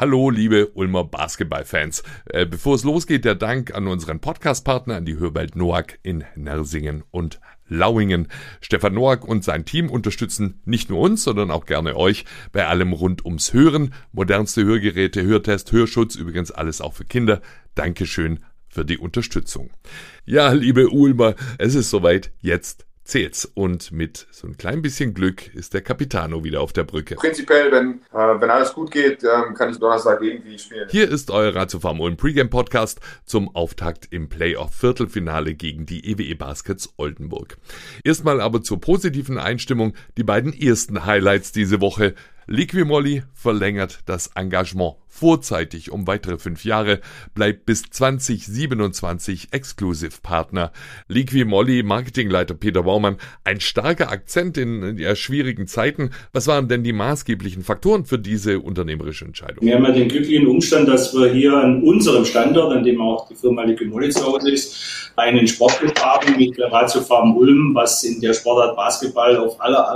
Hallo, liebe Ulmer Basketballfans. Äh, bevor es losgeht, der Dank an unseren Podcastpartner, an die Hörwelt Noack in Nersingen und Lauingen. Stefan Noack und sein Team unterstützen nicht nur uns, sondern auch gerne euch bei allem rund ums Hören. Modernste Hörgeräte, Hörtest, Hörschutz, übrigens alles auch für Kinder. Dankeschön für die Unterstützung. Ja, liebe Ulmer, es ist soweit. Jetzt zählt's. Und mit so ein klein bisschen Glück ist der Capitano wieder auf der Brücke. Prinzipiell, wenn, äh, wenn alles gut geht, ähm, kann ich Donnerstag irgendwie spielen. Hier ist euer Ratiofarm Ulm Pregame Podcast zum Auftakt im Playoff Viertelfinale gegen die EWE Baskets Oldenburg. Erstmal aber zur positiven Einstimmung die beiden ersten Highlights diese Woche. Liquimolli verlängert das Engagement vorzeitig um weitere fünf Jahre, bleibt bis 2027 Exclusive-Partner. Liquimolli Marketingleiter Peter Baumann, ein starker Akzent in ja, schwierigen Zeiten. Was waren denn die maßgeblichen Faktoren für diese unternehmerische Entscheidung? Wir haben ja den glücklichen Umstand, dass wir hier an unserem Standort, an dem auch die Firma Liquimolli zu Hause ist, einen Sportclub haben mit der Ratio Farm Ulm, was in der Sportart Basketball auf aller,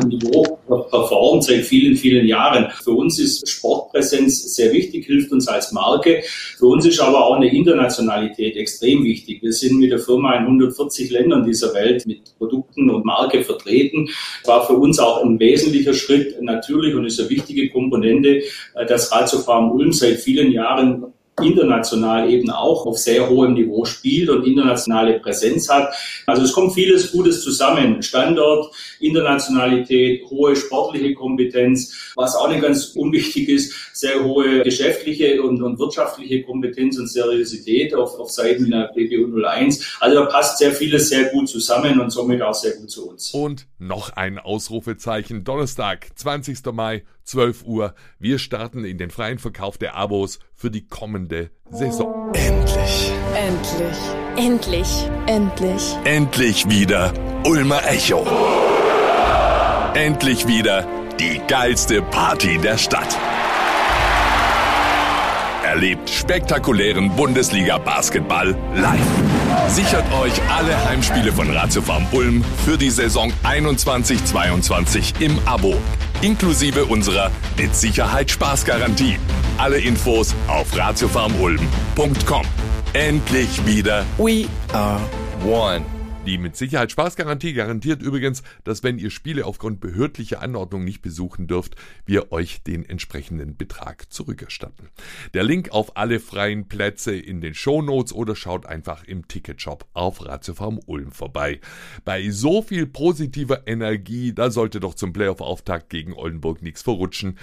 allerhöchstem Niveau performt seit vielen, vielen Jahren. Für uns ist Sportpräsenz sehr wichtig, hilft uns als Marke. Für uns ist aber auch eine Internationalität extrem wichtig. Wir sind mit der Firma in 140 Ländern dieser Welt mit Produkten und Marke vertreten. War für uns auch ein wesentlicher Schritt natürlich und ist eine wichtige Komponente, dass Ratio Farm Ulm seit vielen Jahren international eben auch auf sehr hohem Niveau spielt und internationale Präsenz hat. Also es kommt vieles Gutes zusammen. Standort, Internationalität, hohe sportliche Kompetenz, was auch nicht ganz unwichtig ist, sehr hohe geschäftliche und, und wirtschaftliche Kompetenz und Seriosität auf, auf Seiten der BBU 01. Also da passt sehr vieles sehr gut zusammen und somit auch sehr gut zu uns. Und noch ein Ausrufezeichen. Donnerstag, 20. Mai, 12 Uhr. Wir starten in den freien Verkauf der Abos für die kommende Saison. Endlich. Endlich. Endlich. Endlich. Endlich wieder Ulmer Echo. Endlich wieder die geilste Party der Stadt. Erlebt spektakulären Bundesliga-Basketball live. Sichert euch alle Heimspiele von Ratio Farm Ulm für die Saison 21-22 im Abo. Inklusive unserer mit Sicherheit Spaßgarantie. Alle Infos auf ratiofarmulm.com. Endlich wieder We are one. Die mit Sicherheit Spaßgarantie garantiert übrigens, dass wenn ihr Spiele aufgrund behördlicher Anordnung nicht besuchen dürft, wir euch den entsprechenden Betrag zurückerstatten. Der Link auf alle freien Plätze in den Shownotes oder schaut einfach im Ticketshop auf Ratiofarm Ulm vorbei. Bei so viel positiver Energie, da sollte doch zum Playoff-Auftakt gegen Oldenburg nichts verrutschen.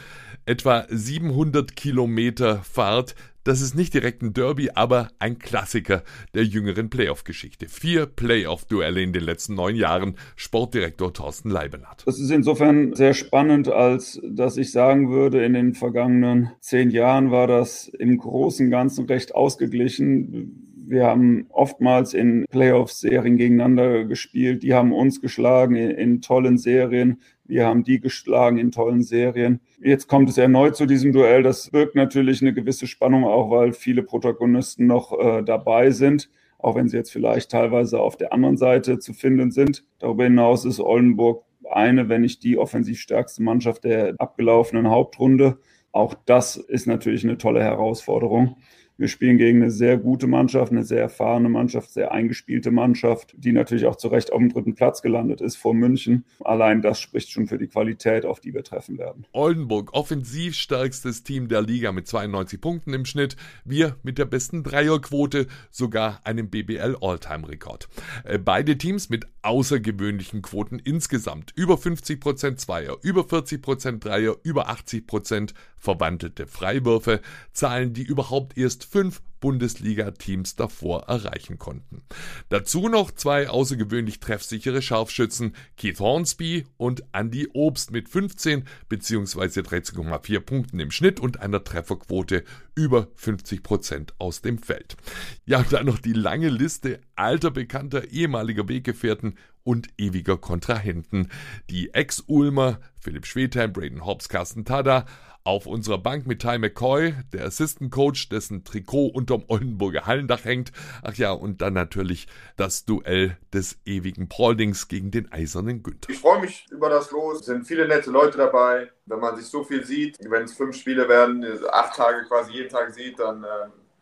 Etwa 700 Kilometer Fahrt, das ist nicht direkt ein Derby, aber ein Klassiker der jüngeren Playoff-Geschichte. Vier Playoff-Duelle in den letzten neun Jahren. Sportdirektor Thorsten Leibenhardt. Das ist insofern sehr spannend, als dass ich sagen würde, in den vergangenen zehn Jahren war das im Großen und Ganzen recht ausgeglichen. Wir haben oftmals in Playoff-Serien gegeneinander gespielt. Die haben uns geschlagen in, in tollen Serien. Wir haben die geschlagen in tollen Serien. Jetzt kommt es erneut zu diesem Duell. Das birgt natürlich eine gewisse Spannung auch, weil viele Protagonisten noch äh, dabei sind, auch wenn sie jetzt vielleicht teilweise auf der anderen Seite zu finden sind. Darüber hinaus ist Oldenburg eine, wenn nicht die offensiv stärkste Mannschaft der abgelaufenen Hauptrunde. Auch das ist natürlich eine tolle Herausforderung. Wir spielen gegen eine sehr gute Mannschaft, eine sehr erfahrene Mannschaft, sehr eingespielte Mannschaft, die natürlich auch zu Recht auf dem dritten Platz gelandet ist vor München. Allein das spricht schon für die Qualität, auf die wir treffen werden. Oldenburg, offensiv stärkstes Team der Liga mit 92 Punkten im Schnitt. Wir mit der besten Dreierquote, sogar einem BBL All-Time-Rekord. Äh, beide Teams mit außergewöhnlichen Quoten insgesamt. Über 50% Zweier, über 40% Dreier, über 80% verwandelte Freiwürfe. Zahlen, die überhaupt erst fünf Bundesliga-Teams davor erreichen konnten. Dazu noch zwei außergewöhnlich treffsichere Scharfschützen, Keith Hornsby und Andy Obst mit 15 bzw. 13,4 Punkten im Schnitt und einer Trefferquote über 50 Prozent aus dem Feld. Ja, dann noch die lange Liste alter bekannter ehemaliger Weggefährten und ewiger Kontrahenten. Die Ex-Ulmer Philipp Schwedheim, Braden Hobbs, Carsten Tada, auf unserer Bank mit Ty McCoy, der Assistant Coach, dessen Trikot unterm Oldenburger Hallendach hängt. Ach ja, und dann natürlich das Duell des ewigen Pauldings gegen den eisernen Günther. Ich freue mich über das Los. Es sind viele nette Leute dabei. Wenn man sich so viel sieht, wenn es fünf Spiele werden, acht Tage quasi jeden Tag sieht, dann äh,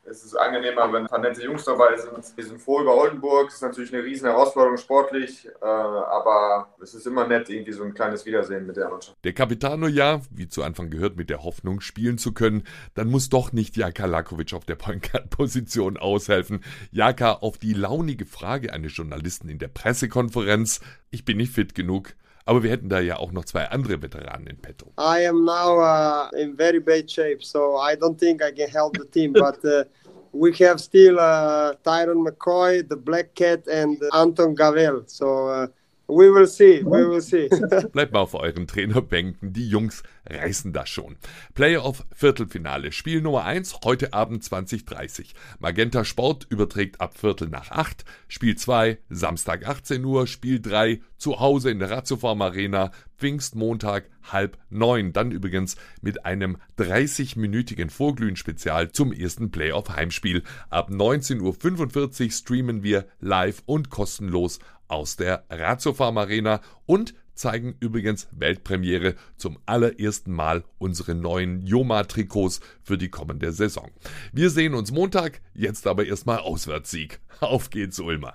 es ist angenehmer, wenn ein paar nette Jungs dabei sind. Wir sind froh über Oldenburg. Es ist natürlich eine riesen Herausforderung sportlich, äh, aber es ist immer nett, irgendwie so ein kleines Wiedersehen mit der Mannschaft. Der Capitano ja, wie zu Anfang gehört, mit der Hoffnung spielen zu können. Dann muss doch nicht Jaka Lakovic auf der Point Guard Position aushelfen. Jaka auf die launige Frage eines Journalisten in der Pressekonferenz. Ich bin nicht fit genug. Aber wir hätten da ja auch noch zwei andere Veteranen in petto. I am now uh, in very bad shape, so I don't think I can help the team. But uh, we have still uh, Tyron McCoy, the Black Cat, and Anton Gavel. So uh, We will see, we will see. Bleibt mal auf euren Trainerbänken, die Jungs reißen das schon. Playoff Viertelfinale, Spiel Nummer 1, heute Abend 20.30 Magenta Sport überträgt ab Viertel nach 8, Spiel 2, Samstag 18 Uhr, Spiel 3, zu Hause in der Ratiofarm Arena, Pfingstmontag halb neun. Dann übrigens mit einem 30-minütigen Vorglühen-Spezial zum ersten Playoff-Heimspiel. Ab 19.45 Uhr streamen wir live und kostenlos aus der Ratiofarm Arena und zeigen übrigens Weltpremiere zum allerersten Mal unsere neuen Joma-Trikots für die kommende Saison. Wir sehen uns Montag, jetzt aber erstmal Auswärtssieg. Auf geht's, Ulmer.